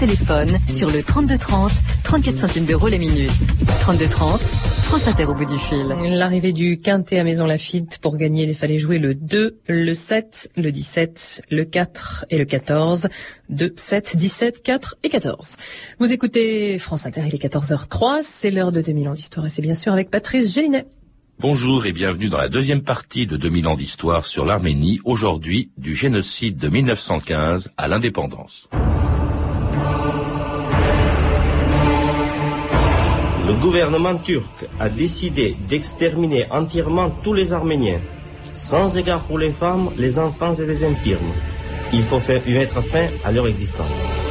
téléphone sur le 3230, 34 centimes d'euros la minute. 3230, France Inter au bout du fil. L'arrivée du Quintet à Maison Lafitte pour gagner, il fallait jouer le 2, le 7, le 17, le 4 et le 14. 2, 7, 17, 4 et 14. Vous écoutez France Inter, il est 14h03, c'est l'heure de 2000 ans d'histoire et c'est bien sûr avec Patrice Gélinet. Bonjour et bienvenue dans la deuxième partie de 2000 ans d'histoire sur l'Arménie, aujourd'hui du génocide de 1915 à l'indépendance. Le gouvernement turc a décidé d'exterminer entièrement tous les Arméniens, sans égard pour les femmes, les enfants et les infirmes. Il faut mettre fin à leur existence.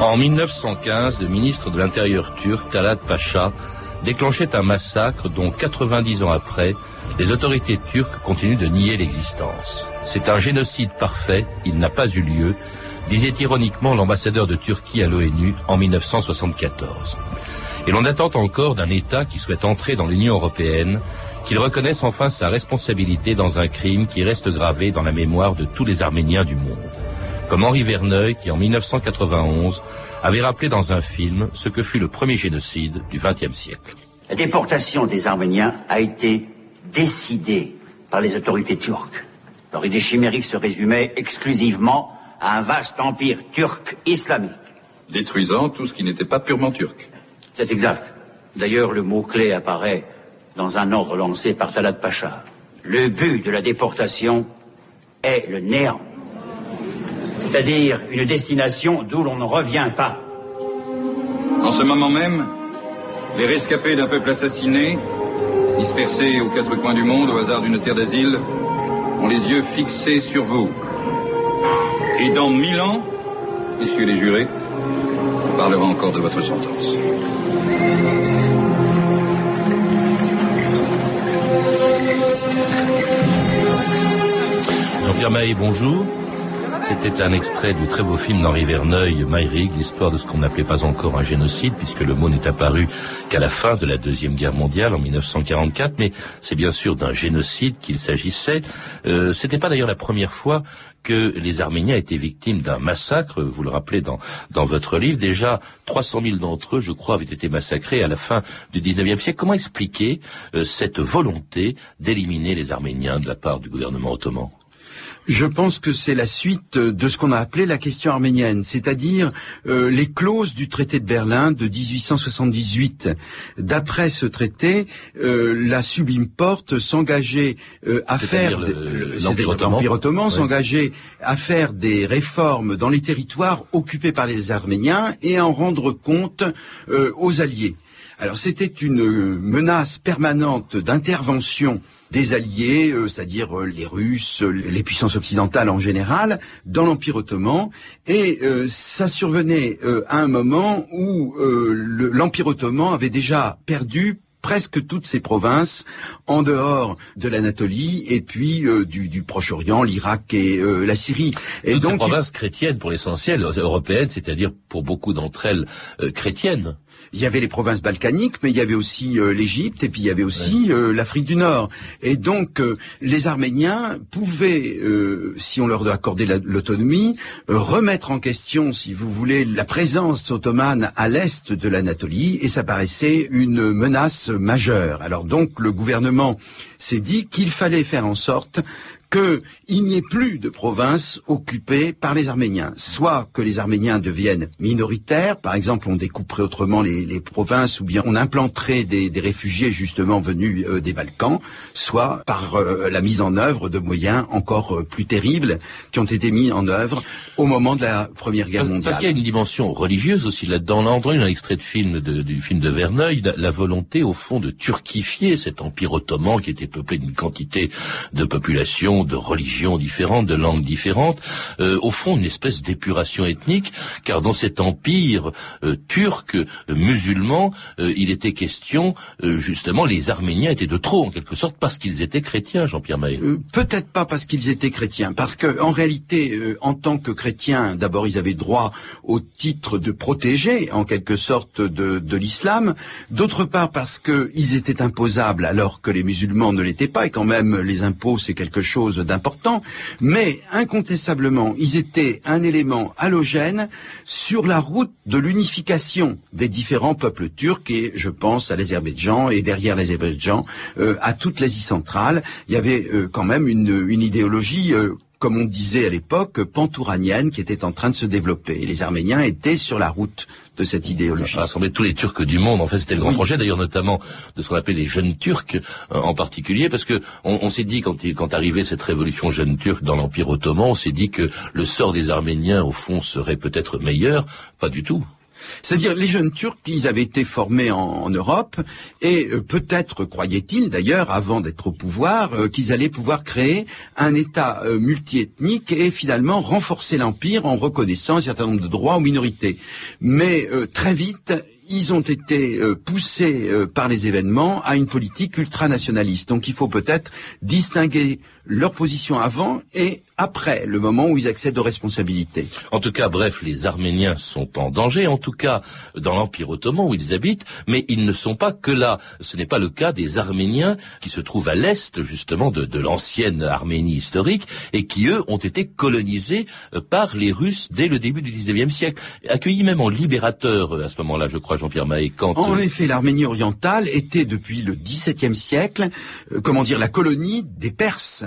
En 1915, le ministre de l'Intérieur turc, Talat Pacha, déclenchait un massacre dont 90 ans après, les autorités turques continuent de nier l'existence. C'est un génocide parfait, il n'a pas eu lieu, disait ironiquement l'ambassadeur de Turquie à l'ONU en 1974. Et l'on attend encore d'un État qui souhaite entrer dans l'Union européenne qu'il reconnaisse enfin sa responsabilité dans un crime qui reste gravé dans la mémoire de tous les Arméniens du monde. Comme Henri Verneuil qui en 1991 avait rappelé dans un film ce que fut le premier génocide du XXe siècle. La déportation des Arméniens a été décidée par les autorités turques. Leur idée chimérique se résumait exclusivement à un vaste empire turc islamique. Détruisant tout ce qui n'était pas purement turc. C'est exact. D'ailleurs, le mot-clé apparaît dans un ordre lancé par Talat Pacha. Le but de la déportation est le néant. C'est-à-dire une destination d'où l'on ne revient pas. En ce moment même, les rescapés d'un peuple assassiné, dispersés aux quatre coins du monde au hasard d'une terre d'asile, ont les yeux fixés sur vous. Et dans mille ans, messieurs les jurés, on parlera encore de votre sentence. Jean-Pierre Maé, bonjour. C'était un extrait du très beau film d'Henri Verneuil, Myrig, l'histoire de ce qu'on n'appelait pas encore un génocide, puisque le mot n'est apparu qu'à la fin de la Deuxième Guerre mondiale, en 1944, mais c'est bien sûr d'un génocide qu'il s'agissait. Euh, C'était pas d'ailleurs la première fois que les Arméniens étaient victimes d'un massacre. Vous le rappelez dans, dans votre livre. Déjà, 300 000 d'entre eux, je crois, avaient été massacrés à la fin du 19e siècle. Comment expliquer euh, cette volonté d'éliminer les Arméniens de la part du gouvernement ottoman? Je pense que c'est la suite de ce qu'on a appelé la question arménienne, c'est-à-dire euh, les clauses du traité de Berlin de 1878. D'après ce traité, euh, la sublime porte s'engageait euh, à faire l'Empire ottoman, s'engageait à faire des réformes dans les territoires occupés par les Arméniens et à en rendre compte aux alliés. Alors c'était une menace permanente d'intervention des alliés, euh, c'est-à-dire euh, les Russes, les puissances occidentales en général, dans l'Empire ottoman. Et euh, ça survenait à un moment où l'Empire ottoman avait déjà perdu presque toutes ses provinces en dehors de l'Anatolie et puis du, Proche-Orient, l'Irak et la Syrie. Et toutes donc, ces provinces chrétiennes pour l'essentiel, européennes, c'est-à-dire pour beaucoup d'entre elles chrétiennes il y avait les provinces balkaniques, mais il y avait aussi euh, l'Égypte et puis il y avait aussi euh, l'Afrique du Nord. Et donc euh, les Arméniens pouvaient, si on leur accordait l'autonomie, remettre en question, si vous voulez, la présence ottomane à l'est de l'Anatolie, et ça paraissait une menace majeure. Alors donc le gouvernement s'est dit qu'il fallait faire en sorte qu'il n'y ait plus de provinces occupées par les Arméniens. Soit que les Arméniens deviennent minoritaires, par exemple on découperait autrement les, provinces ou bien on implanterait des, réfugiés justement venus euh, des Balkans, soit par euh, la mise en œuvre de moyens encore euh, plus terribles qui ont été mis en œuvre au moment de la Première Guerre mondiale. Parce qu'il y a une dimension religieuse aussi là-dedans. On a entendu un extrait de film du film de Verneuil, la, volonté au fond de turquifier cet empire ottoman qui était peuplé d'une quantité de population de religions différentes, de langues différentes, euh, au fond une espèce d'épuration ethnique, car dans cet empire euh, turc musulman, il était question justement les Arméniens étaient de trop en quelque sorte parce qu'ils étaient chrétiens, Jean-Pierre Mahé. Peut-être pas parce qu'ils étaient chrétiens, parce que en réalité, en tant que chrétiens, d'abord ils avaient droit au titre de protégés en quelque sorte de, de l'islam, d'autre part parce qu'ils étaient imposables alors que les musulmans ne l'étaient pas, et quand même les impôts c'est quelque chose d'important, mais incontestablement ils étaient un élément halogène sur la route de l'unification des différents peuples turcs, et je pense à l'Azerbaïdjan, et derrière l'Azerbaïdjan, euh, à toute l'Asie centrale, il y avait euh, quand même une, une idéologie euh, comme on disait à l'époque, pantouranienne qui était en train de se développer. Et les Arméniens étaient sur la route de cette idéologie. Ça tous les Turcs du monde. En fait, c'était le grand projet, d'ailleurs, notamment de ce qu'on appelait les jeunes Turcs euh, en particulier, parce que on, s'est dit quand, quand arrivait cette révolution jeune turque dans l'Empire ottoman, on s'est dit que le sort des Arméniens, au fond, serait peut-être meilleur. Pas du tout. C'est-à-dire les jeunes Turcs, ils avaient été formés en, Europe et euh, peut-être croyaient-ils d'ailleurs, avant d'être au pouvoir, euh, qu'ils allaient pouvoir créer un État euh, multiethnique et finalement renforcer l'empire en reconnaissant un certain nombre de droits aux minorités. Mais très vite, ils ont été poussés par les événements à une politique ultranationaliste. Donc il faut peut-être distinguer leur position avant et après le moment où ils accèdent aux responsabilités. En tout cas, bref, les Arméniens sont en danger, en tout cas dans l'Empire ottoman où ils habitent, mais ils ne sont pas que là. Ce n'est pas le cas des Arméniens qui se trouvent à l'est justement de, de l'ancienne Arménie historique et qui, eux, ont été colonisés euh, par les Russes dès le début du XIXe siècle, accueillis même en libérateurs euh, à ce moment-là, je crois, Jean-Pierre Mahé. Quand, en euh, effet, l'Arménie orientale était depuis le XVIIe siècle, comment dire, la colonie des Perses.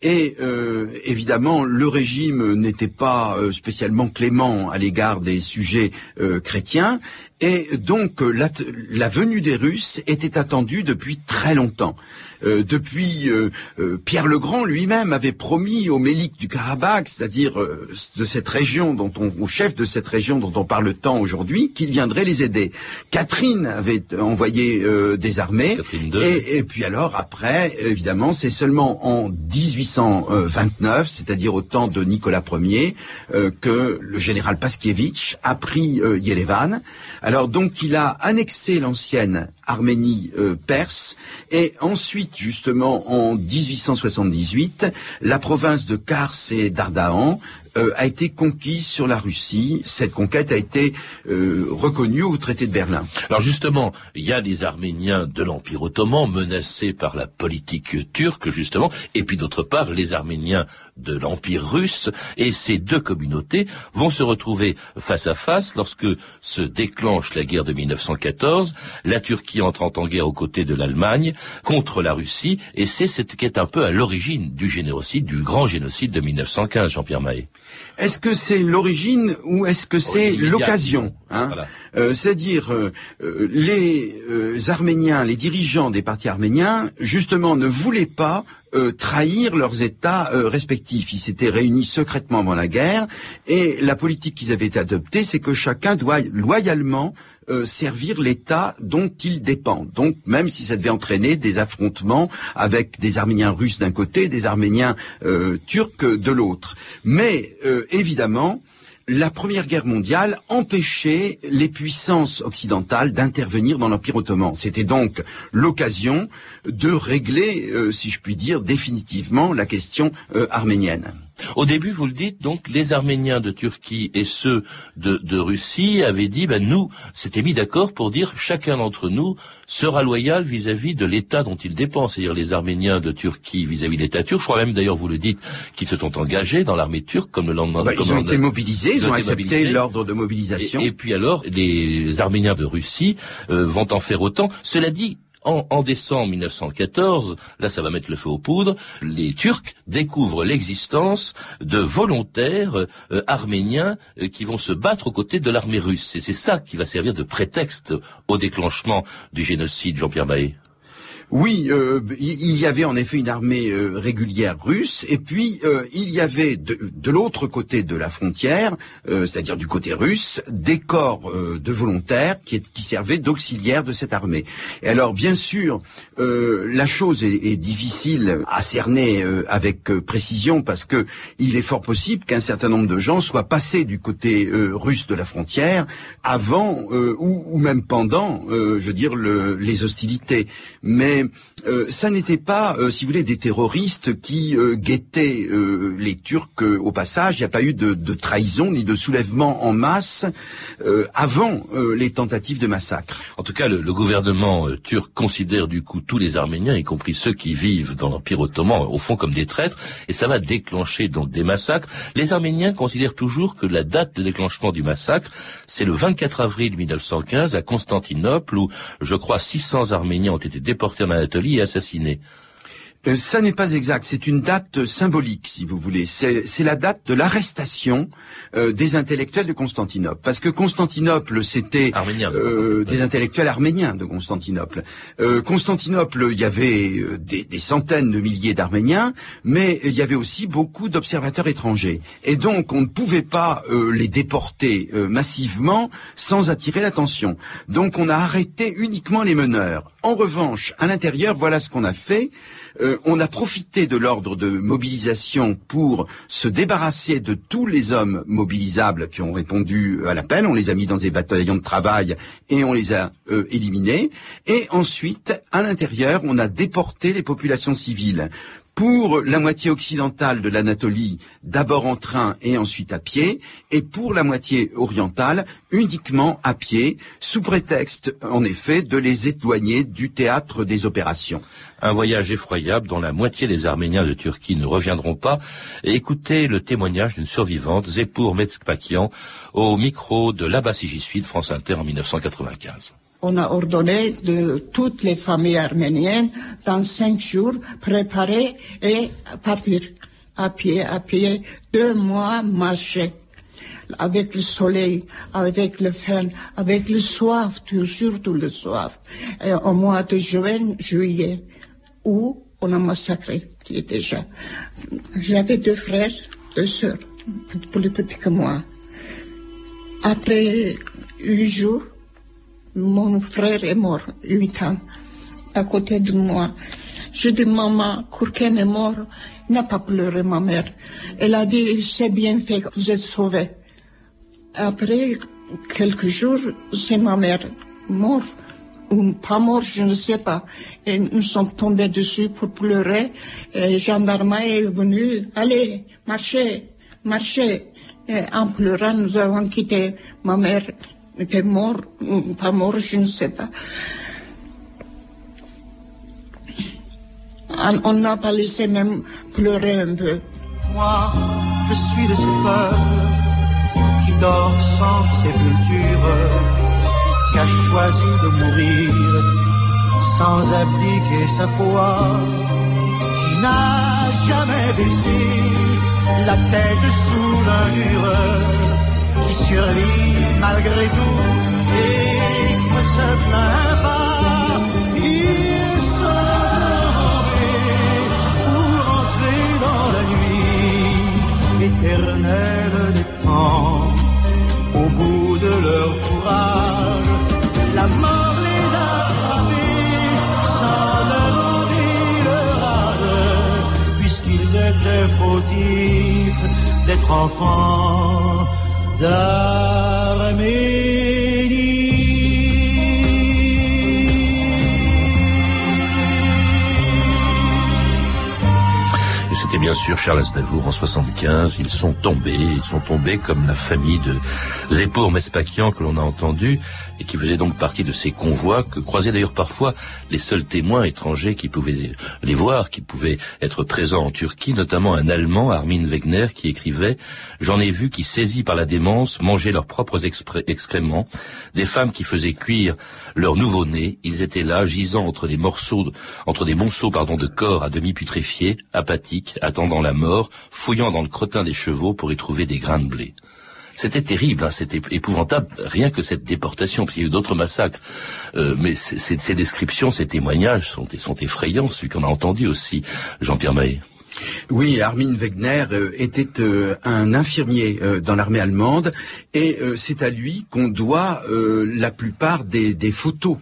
Et euh, évidemment, le régime n'était pas euh, spécialement clément à l'égard des sujets euh, chrétiens, et donc la, la, venue des Russes était attendue depuis très longtemps. Euh, depuis euh, euh, Pierre le Grand lui-même avait promis aux Méliques du Karabakh, c'est-à-dire de cette région dont on, au chef de cette région dont on parle tant aujourd'hui, qu'il viendrait les aider. Catherine avait envoyé des armées, et, et, puis alors après, évidemment, c'est seulement en 1829, c'est-à-dire au temps de Nicolas Ier, que le général Paskievitch a pris Yerevan. Alors donc il a annexé l'ancienne Arménie euh, perse, et ensuite, justement, en 1878, la province de Kars et d'Ardahan euh, a été conquise sur la Russie. Cette conquête a été euh, reconnue au traité de Berlin. Alors justement, il y a les Arméniens de l'Empire ottoman menacés par la politique turque, justement, et puis d'autre part les Arméniens de l'Empire russe, et ces deux communautés vont se retrouver face à face lorsque se déclenche la guerre de 1914, la Turquie entrant en guerre aux côtés de l'Allemagne contre la Russie, et c'est ce qui est un peu à l'origine du génocide, du grand génocide de 1915, Jean-Pierre Mahé. Est-ce que c'est l'origine ou est-ce que c'est l'occasion hein euh, C'est-à-dire euh, euh, les Arméniens, les dirigeants des partis arméniens, justement, ne voulaient pas trahir leurs États respectifs. Ils s'étaient réunis secrètement avant la guerre. Et la politique qu'ils avaient adoptée, c'est que chacun doit loyalement euh, servir l'État dont il dépend. Donc même si ça devait entraîner des affrontements avec des Arméniens russes d'un côté, des Arméniens euh, turcs de l'autre. Mais euh, évidemment, la Première Guerre mondiale empêchait les puissances occidentales d'intervenir dans l'Empire ottoman. C'était donc l'occasion de régler, si je puis dire, définitivement la question arménienne. Au début, vous le dites, donc les Arméniens de Turquie et ceux de, Russie avaient dit, ben nous, s'étaient mis d'accord pour dire chacun d'entre nous sera loyal vis-à-vis de l'État dont il dépend, c'est-à-dire les Arméniens de Turquie vis-à-vis de l'État turc. Je crois même, d'ailleurs, vous le dites, qu'ils se sont engagés dans l'armée turque comme le lendemain. Bah, ils ont été mobilisés, ils, ont, accepté l'ordre de mobilisation. Et, puis alors, les Arméniens de Russie euh, vont en faire autant. Cela dit, en, décembre 1914, là ça va mettre le feu aux poudres, les Turcs découvrent l'existence de volontaires euh, arméniens euh, qui vont se battre aux côtés de l'armée russe. Et c'est ça qui va servir de prétexte au déclenchement du génocide, Jean-Pierre Mahé. Oui, euh, il y avait en effet une armée euh, régulière russe, et puis euh, il y avait de, l'autre côté de la frontière, c'est-à-dire du côté russe, des corps de volontaires qui, servaient d'auxiliaires de cette armée. Et alors, bien sûr, la chose est, difficile à cerner avec précision parce que il est fort possible qu'un certain nombre de gens soient passés du côté russe de la frontière avant ou, même pendant, je veux dire, le, les hostilités. Euh, ça n'était pas, euh, si vous voulez, des terroristes qui euh, guettaient les Turcs au passage. Il n'y a pas eu de, de, trahison ni de soulèvement en masse avant les tentatives de massacre. En tout cas, le, le, gouvernement turc considère du coup tous les Arméniens, y compris ceux qui vivent dans l'Empire ottoman, au fond comme des traîtres, et ça va déclencher donc des massacres. Les Arméniens considèrent toujours que la date de déclenchement du massacre, c'est le 24 avril 1915 à Constantinople, où je crois 600 Arméniens ont été déportés Anatolie et assassiné. Euh, ça n'est pas exact. C'est une date symbolique, si vous voulez. C'est la date de l'arrestation euh, des intellectuels de Constantinople. Parce que Constantinople, c'était euh, des intellectuels arméniens de Constantinople. Constantinople, il y avait des, des, centaines de milliers d'Arméniens, mais il y avait aussi beaucoup d'observateurs étrangers. Et donc, on ne pouvait pas les déporter massivement sans attirer l'attention. Donc, on a arrêté uniquement les meneurs. En revanche, à l'intérieur, voilà ce qu'on a fait. Euh, on a profité de l'ordre de mobilisation pour se débarrasser de tous les hommes mobilisables qui ont répondu à l'appel. On les a mis dans des bataillons de travail et on les a euh, éliminés. Et ensuite, à l'intérieur, on a déporté les populations civiles pour la moitié occidentale de l'Anatolie, d'abord en train et ensuite à pied, et pour la moitié orientale, uniquement à pied, sous prétexte, en effet, de les éloigner du théâtre des opérations. Un voyage effroyable dont la moitié des Arméniens de Turquie ne reviendront pas. Et écoutez le témoignage d'une survivante, Zepur Metzpakian, au micro de l'Abbassi Suite France Inter en 1995 on a ordonné de toutes les familles arméniennes dans cinq jours préparer et partir à pied, à pied, deux mois marcher avec le soleil, avec le faim, avec le soif, surtout le soif. Au mois de juin, juillet, où on a massacré déjà. J'avais deux frères, deux sœurs, plus petits que moi. Après huit jours, mon frère est mort, huit ans, à côté de moi. Je dis, maman, Kourken est mort. n'a pas pleuré, ma mère. Elle a dit, c'est bien fait, vous êtes sauvés. Après quelques jours, c'est ma mère morte ou pas morte, je ne sais pas. Et nous sommes tombés dessus pour pleurer. Et gendarme est venu, allez, marchez, marchez. Et en pleurant, nous avons quitté ma mère était mort ou pas mort, je ne sais pas. On n'a pas laissé même pleurer un peu. Moi, je suis de ce peuple qui dort sans sépulture, qui a choisi de mourir sans abdiquer sa foi, qui n'a jamais baissé la tête sous l'injure qui survit malgré tout et ne se plaint pas. Sont tombés pour entrer dans la nuit éternelle des temps. Au bout de leur courage, la mort les a frappés sans demander leur âge, puisqu'ils étaient fautifs d'être enfants C'était bien sûr Charles Aznavour en 75. Ils sont tombés, ils sont tombés comme la famille de Zeppour Mespakian que l'on a entendu et qui faisait donc partie de ces convois que croisaient d'ailleurs parfois les seuls témoins étrangers qui pouvaient les voir, qui pouvaient être présents en Turquie, notamment un Allemand, Armin Wegner, qui écrivait « J'en ai vu qui, saisis par la démence, mangeaient leurs propres excréments, des femmes qui faisaient cuire leur nouveau-né, ils étaient là, gisant entre des morceaux, entre des monceaux, pardon, de corps à demi putréfiés, apathiques, attendant la mort, fouillant dans le crottin des chevaux pour y trouver des grains de blé. » C'était terrible, hein, c'était épouvantable, rien que cette déportation, parce qu'il y a eu d'autres massacres. Euh, mais ces descriptions, ces témoignages sont, effrayants, celui qu'on a entendu aussi, Jean-Pierre Mahé. Oui, Armin Wegner euh, était euh, un infirmier euh, dans l'armée allemande et c'est à lui qu'on doit la plupart des, photos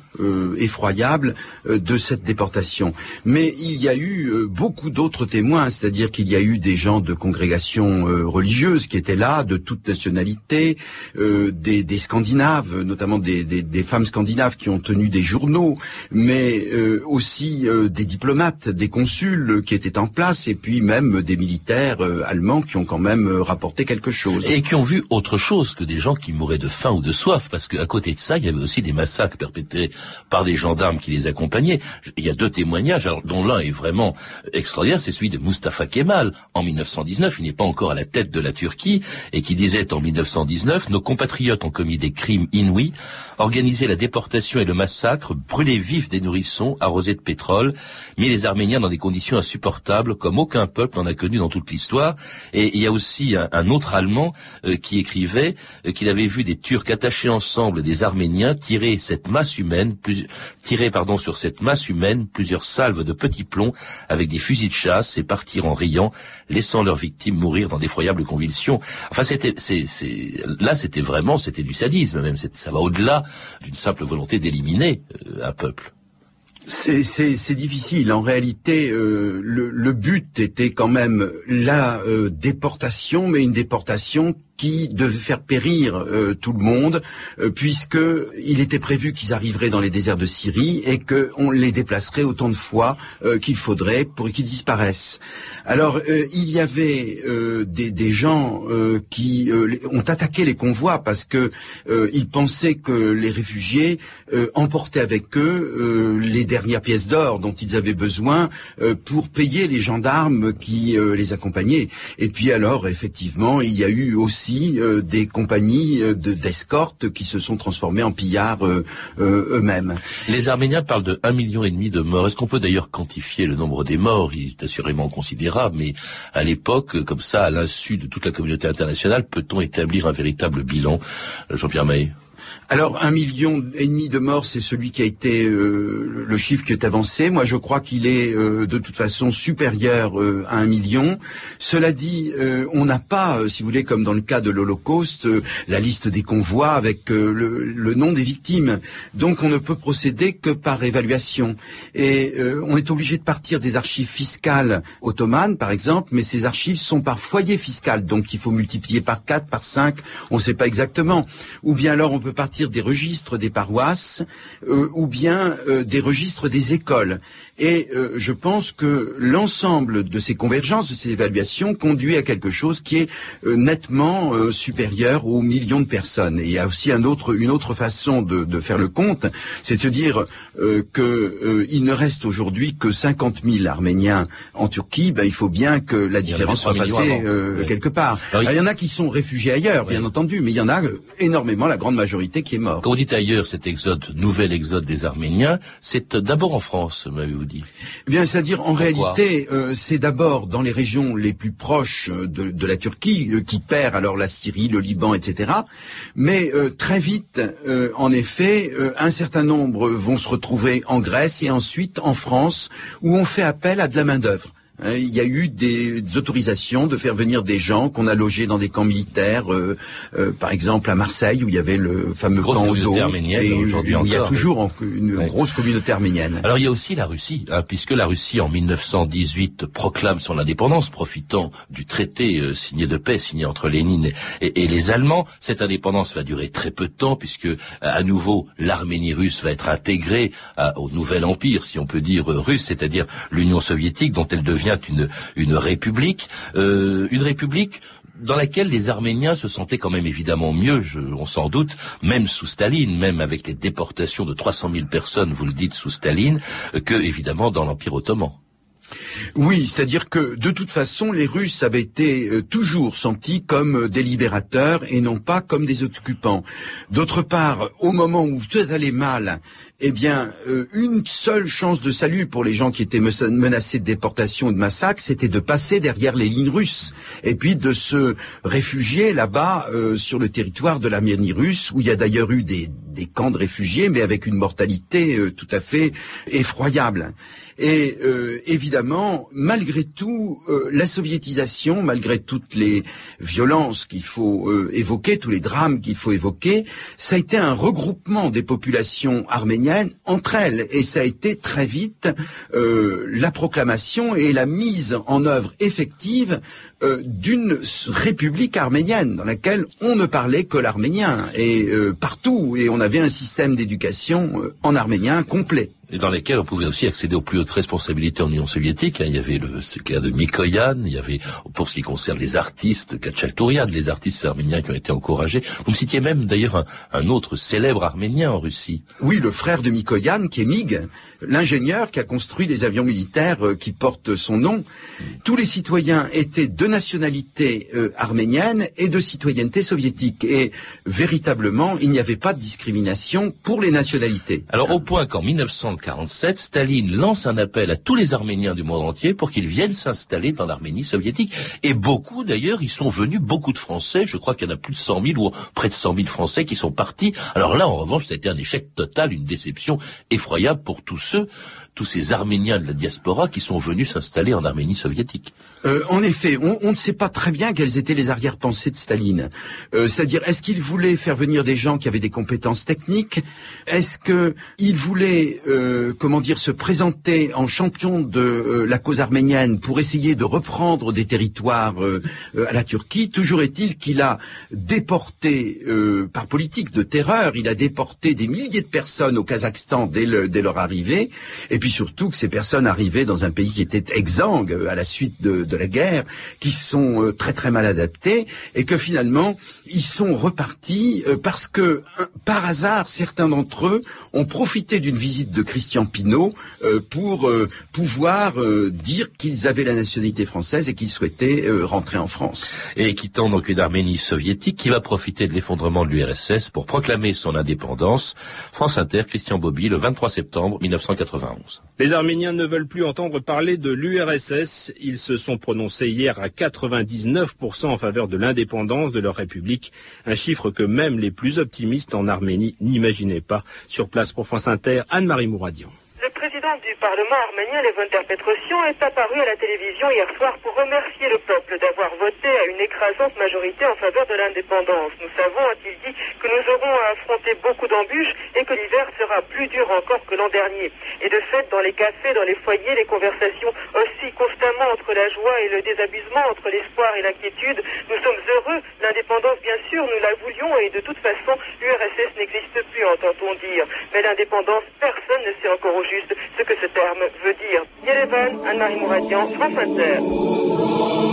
effroyables de cette déportation. Mais il y a eu beaucoup d'autres témoins, c'est-à-dire qu'il y a eu des gens de congrégations religieuses qui étaient là, de toute nationalité, des, Scandinaves, notamment des, femmes scandinaves qui ont tenu des journaux, mais aussi des diplomates, des consuls qui étaient en place même des militaires euh, allemands qui ont quand même euh, rapporté quelque chose. Et qui ont vu autre chose que des gens qui mouraient de faim ou de soif, parce qu'à côté de ça, il y avait aussi des massacres perpétrés par des gendarmes qui les accompagnaient. Il y a deux témoignages, dont l'un est vraiment extraordinaire, c'est celui de Mustafa Kemal en 1919. Il n'est pas encore à la tête de la Turquie et qui disait en 1919 nos compatriotes ont commis des crimes inouïs, organisé la déportation et le massacre, brûlé vif des nourrissons, arrosés de pétrole, mis les Arméniens dans des conditions insupportables comme aucun un peuple en a connu dans toute l'histoire. Et il y a aussi un, autre Allemand euh, qui écrivait euh, qu'il avait vu des Turcs attachés ensemble des Arméniens tirer cette masse humaine, tirer pardon sur cette masse humaine plusieurs salves de petits plombs avec des fusils de chasse et partir en riant, laissant leurs victimes mourir dans d'effroyables convulsions. Enfin, c'était, là, c'était vraiment, c'était du sadisme même. Ça va au-delà d'une simple volonté d'éliminer euh, un peuple. C'est difficile. En réalité, euh, le, le, but était quand même la euh, déportation, mais une déportation qui devait faire périr euh, tout le monde, euh, puisque il était prévu qu'ils arriveraient dans les déserts de Syrie et qu'on les déplacerait autant de fois euh, qu'il faudrait pour qu'ils disparaissent. Alors il y avait des, des, gens qui ont attaqué les convois parce que ils pensaient que les réfugiés emportaient avec eux les dernières pièces d'or dont ils avaient besoin pour payer les gendarmes qui les accompagnaient. Et puis alors effectivement il y a eu aussi euh, des compagnies euh, d'escorte qui se sont transformées en pillards euh, eux-mêmes. Les Arméniens parlent de un million et demi de morts. Est-ce qu'on peut d'ailleurs quantifier le nombre des morts? Il est assurément considérable, mais à l'époque, comme ça, à l'insu de toute la communauté internationale, peut-on établir un véritable bilan Jean-Pierre Maillet alors un million et demi de morts, c'est celui qui a été euh, le chiffre qui est avancé. Moi, je crois qu'il est euh, de toute façon supérieur euh, à un million. Cela dit, on n'a pas, si vous voulez, comme dans le cas de l'Holocauste, la liste des convois avec le, le, nom des victimes. Donc, on ne peut procéder que par évaluation. Et on est obligé de partir des archives fiscales ottomanes, par exemple, mais ces archives sont par foyer fiscal, donc il faut multiplier par 4, par 5, on ne sait pas exactement. Ou bien alors on peut partir des registres des paroisses euh, ou bien euh, des registres des écoles. Et euh, je pense que l'ensemble de ces convergences, de ces évaluations, conduit à quelque chose qui est nettement supérieur aux millions de personnes. Et il y a aussi un autre, une autre façon de, de faire le compte, c'est de se dire qu'il ne reste aujourd'hui que 50 000 Arméniens en Turquie. Ben, il faut bien que la différence soit passée quelque part. il y en a qui sont réfugiés ailleurs, bien entendu, mais il y en a énormément, la grande majorité qui est mort. Quand vous dites ailleurs cet exode, nouvel exode des Arméniens, c'est d'abord en France, m'avez-vous dit eh Bien, c'est-à-dire en réalité, euh, c'est d'abord dans les régions les plus proches euh, de, la Turquie euh, qui perd alors la Syrie, le Liban, etc. Mais très vite, en effet, un certain nombre vont se retrouver en Grèce et ensuite en France, où on fait appel à de la main d'œuvre. Hein, il y a eu des, autorisations de faire venir des gens qu'on a logés dans des camps militaires, euh, euh, par exemple à Marseille où il y avait le fameux camp Odo, et il y a toujours une grosse communauté arménienne. Alors il y a aussi la Russie, hein, puisque la Russie en 1918 proclame son indépendance, profitant du traité euh, signé de paix signé entre Lénine et, et, les Allemands. Cette indépendance va durer très peu de temps, puisque à nouveau l'Arménie russe va être intégrée au nouvel empire, si on peut dire russe, c'est-à-dire l'Union soviétique, dont elle devient une, une république, euh, une république dans laquelle les Arméniens se sentaient quand même évidemment mieux, on s'en doute, même sous Staline, même avec les déportations de 300 000 personnes, vous le dites, sous Staline, que évidemment dans l'Empire ottoman. Oui, c'est-à-dire que de toute façon, les Russes avaient été euh, toujours sentis comme euh, des libérateurs et non pas comme des occupants. D'autre part, au moment où tout allait mal eh bien, euh, une seule chance de salut pour les gens qui étaient menacés de déportation ou de massacre, c'était de passer derrière les lignes russes et puis de se réfugier là-bas euh, sur le territoire de l'Arménie russe, où il y a d'ailleurs eu des, camps de réfugiés, mais avec une mortalité euh, tout à fait effroyable. Et évidemment, malgré tout, la soviétisation, malgré toutes les violences qu'il faut évoquer, tous les drames qu'il faut évoquer, ça a été un regroupement des populations arméniennes entre elles. Et ça a été très vite la proclamation et la mise en œuvre effective d'une république arménienne dans laquelle on ne parlait que l'arménien et partout et on avait un système d'éducation en arménien complet et dans lesquels on pouvait aussi accéder aux plus hautes responsabilités en Union soviétique. Hein. Il y avait le, cas de Mikoyan, il y avait, pour ce qui concerne les artistes, Kachaltourian, les artistes arméniens qui ont été encouragés. Vous me citiez même d'ailleurs un, autre célèbre arménien en Russie. Oui, le frère de Mikoyan, qui est Mig, l'ingénieur qui a construit des avions militaires euh, qui portent son nom. Tous les citoyens étaient de nationalité euh, arménienne et de citoyenneté soviétique. Et véritablement, il n'y avait pas de discrimination pour les nationalités. Alors au point qu'en 1900 1947, Staline lance un appel à tous les Arméniens du monde entier pour qu'ils viennent s'installer dans l'Arménie soviétique. Et beaucoup, d'ailleurs, y sont venus, beaucoup de Français. Je crois qu'il y en a plus de 100 000 ou près de 100 000 Français qui sont partis. Alors là, en revanche, ça a été un échec total, une déception effroyable pour tous ceux tous ces Arméniens de la diaspora qui sont venus s'installer en Arménie soviétique. Euh, en effet, on, ne sait pas très bien quelles étaient les arrière-pensées de Staline. Euh, c'est-à-dire, est-ce qu'il voulait faire venir des gens qui avaient des compétences techniques? Est-ce qu'il voulait, euh, comment dire, se présenter en champion de la cause arménienne pour essayer de reprendre des territoires à la Turquie? Toujours est-il qu'il a déporté, par politique de terreur, il a déporté des milliers de personnes au Kazakhstan dès, leur arrivée, et puis surtout que ces personnes arrivaient dans un pays qui était exsangue à la suite de, la guerre, qui sont euh, très très mal adaptés, et que finalement ils sont repartis euh, parce que par hasard certains d'entre eux ont profité d'une visite de Christian Pinault pour pouvoir dire qu'ils avaient la nationalité française et qu'ils souhaitaient rentrer en France. Et quittant donc une Arménie soviétique qui va profiter de l'effondrement de l'URSS pour proclamer son indépendance, France Inter, Christian Bobby, le 23 septembre 1991. Les Arméniens ne veulent plus entendre parler de l'URSS. Ils se sont prononcés hier à 99% en faveur de l'indépendance de leur république, un chiffre que même les plus optimistes en Arménie n'imaginaient pas. Sur place pour France Inter, Anne-Marie Mouradian du Parlement arménien, Levon Petrosian, est apparu à la télévision hier soir pour remercier le peuple d'avoir voté à une écrasante majorité en faveur de l'indépendance. Nous savons, a-t-il dit, que nous aurons à affronter beaucoup d'embûches et que l'hiver sera plus dur encore que l'an dernier. Et de fait, dans les cafés, dans les foyers, les conversations oscillent constamment entre la joie et le désabusement, entre l'espoir et l'inquiétude. Nous sommes heureux. L'indépendance, bien sûr, nous la voulions et de toute façon, l'URSS n'existe plus, entend-on dire. Mais l'indépendance, personne ne sait encore au juste ce que ce terme veut dire. Yerevan, Anne-Marie Mouradian, France Inter.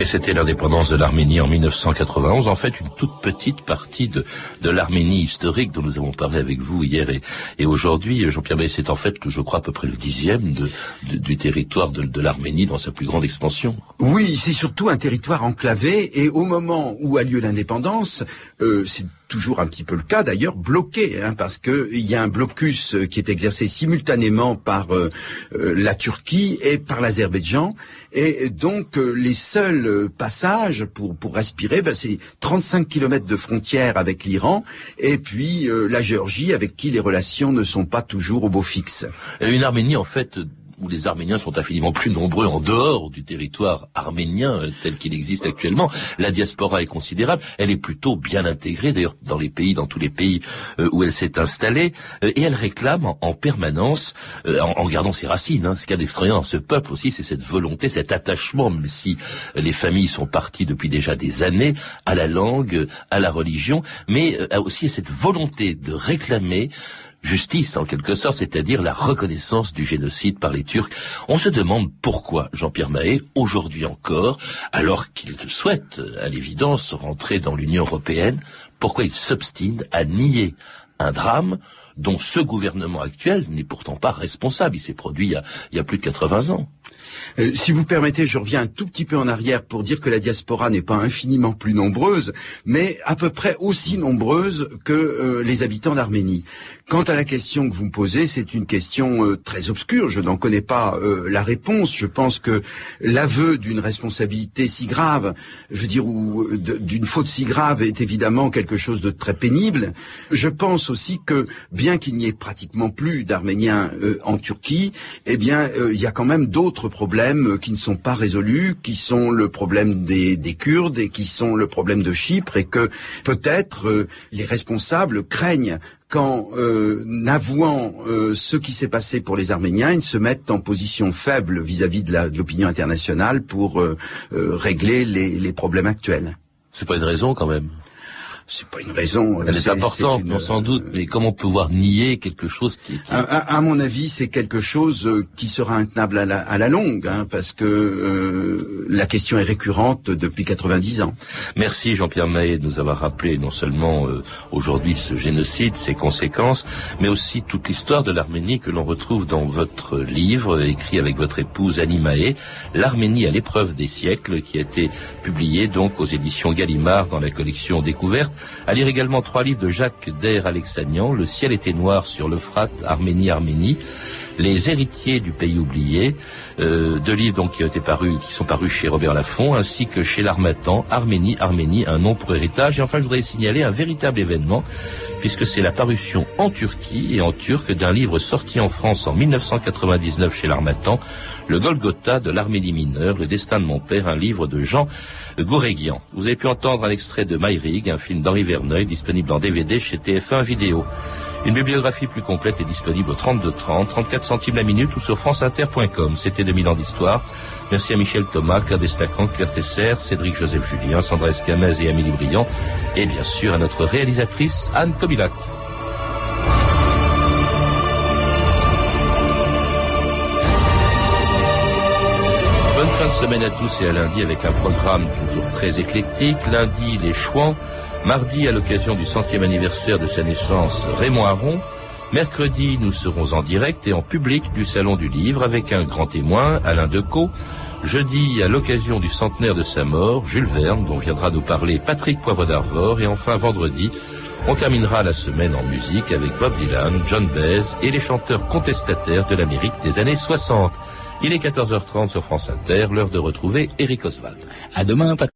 Et c'était l'indépendance de l'Arménie en 1991. En fait, une toute petite partie de, de l'Arménie historique dont nous avons parlé avec vous hier et, et aujourd'hui. Jean-Pierre Bay, c'est en fait, je crois, à peu près le dixième de, du territoire de, de l'Arménie dans sa plus grande expansion. Oui, c'est surtout un territoire enclavé. Et au moment où a lieu l'indépendance, euh, c'est toujours un petit peu le cas d'ailleurs, bloqué, hein, parce qu'il y a un blocus euh, qui est exercé simultanément par euh, euh, la Turquie et par l'Azerbaïdjan, et donc les seuls passages pour, pour respirer, ben, c'est 35 kilomètres de frontière avec l'Iran, et puis la Géorgie avec qui les relations ne sont pas toujours au beau fixe. Une Arménie en fait où les Arméniens sont infiniment plus nombreux en dehors du territoire arménien euh, tel qu'il existe actuellement. La diaspora est considérable. Elle est plutôt bien intégrée, d'ailleurs, dans les pays, dans tous les pays euh, où elle s'est installée. Euh, et elle réclame en, permanence, en, gardant ses racines, hein, ce qu'il y a d'extraordinaire dans ce peuple aussi, c'est cette volonté, cet attachement, même si les familles sont parties depuis déjà des années, à la langue, à la religion, mais aussi cette volonté de réclamer justice en quelque sorte, c'est-à-dire la reconnaissance du génocide par les Turcs. On se demande pourquoi Jean-Pierre Mahé, aujourd'hui encore, alors qu'il souhaite à l'évidence rentrer dans l'Union européenne, pourquoi il s'obstine à nier un drame dont ce gouvernement actuel n'est pourtant pas responsable. Il s'est produit il y, a, il y a plus de 80 ans. Euh, si vous permettez, je reviens un tout petit peu en arrière pour dire que la diaspora n'est pas infiniment plus nombreuse, mais à peu près aussi nombreuse que euh, les habitants d'Arménie. Quant à la question que vous me posez, c'est une question euh, très obscure. Je n'en connais pas la réponse. Je pense que l'aveu d'une responsabilité si grave, je veux dire, ou d'une faute si grave, est évidemment quelque chose de très pénible. Je pense aussi que, bien qu'il n'y ait pratiquement plus d'Arméniens en Turquie, eh bien, il y a quand même d'autres problèmes qui ne sont pas résolus, qui sont le problème des, Kurdes et qui sont le problème de Chypre, et que peut-être euh, les responsables craignent qu'en euh, avouant euh, ce qui s'est passé pour les Arméniens, ils se mettent en position faible vis-à-vis de l'opinion internationale pour régler les, les problèmes actuels. C'est pas une raison quand même c'est pas une raison. Elle est, importante, sans doute, mais comment pouvoir nier quelque chose qui... À, mon avis, c'est quelque chose euh, qui sera intenable à la, à la longue, hein, parce que euh, la question est récurrente depuis 90 ans. Merci Jean-Pierre Mahé de nous avoir rappelé non seulement euh, aujourd'hui ce génocide, ses conséquences, mais aussi toute l'histoire de l'Arménie que l'on retrouve dans votre livre, écrit avec votre épouse Annie Mahé, L'Arménie à l'épreuve des siècles, qui a été publié donc aux éditions Gallimard dans la collection Découverte. À lire également trois livres de Jacques Der Alexanian, Le ciel était noir sur l'Euphrate, Arménie, Arménie, Les héritiers du pays oublié, euh, deux livres donc qui ont été parus, qui sont parus chez Robert Laffont, ainsi que chez l'Armatan, Arménie, Arménie, un nom pour héritage. Et enfin, je voudrais signaler un véritable événement, puisque c'est la parution en Turquie et en turc d'un livre sorti en France en 1999 chez l'Armatan, Le Golgotha de l'Arménie mineure, Le destin de mon père, un livre de Jean Gouréguian. Vous avez pu entendre un extrait de Myrig, un film d'Henri Verneuil, disponible en DVD chez TF1 Vidéo. Une bibliographie plus complète est disponible au 32 30, 34 centimes la minute ou sur franceinter.com. C'était 2000 ans d'histoire. Merci à Michel Thomas, Claire Destacan, Claire Tesser, Cédric Joseph Julien, Sandra Escamez et Amélie Briand. Et bien sûr à notre réalisatrice Anne Kobilac. Bonne fin de semaine à tous et à lundi avec un programme toujours très éclectique. Lundi, les chouans. Mardi, à l'occasion du centième anniversaire de sa naissance, Raymond Aron. Mercredi, nous serons en direct et en public du Salon du Livre avec un grand témoin, Alain Decaux. Jeudi, à l'occasion du centenaire de sa mort, Jules Verne, dont viendra nous parler Patrick Poivre d'Arvor. Et enfin, vendredi, on terminera la semaine en musique avec Bob Dylan, John Baez et les chanteurs contestataires de l'Amérique des années 60. Il est 14h30 sur France Inter, l'heure de retrouver Eric Oswald. À demain, Patrick.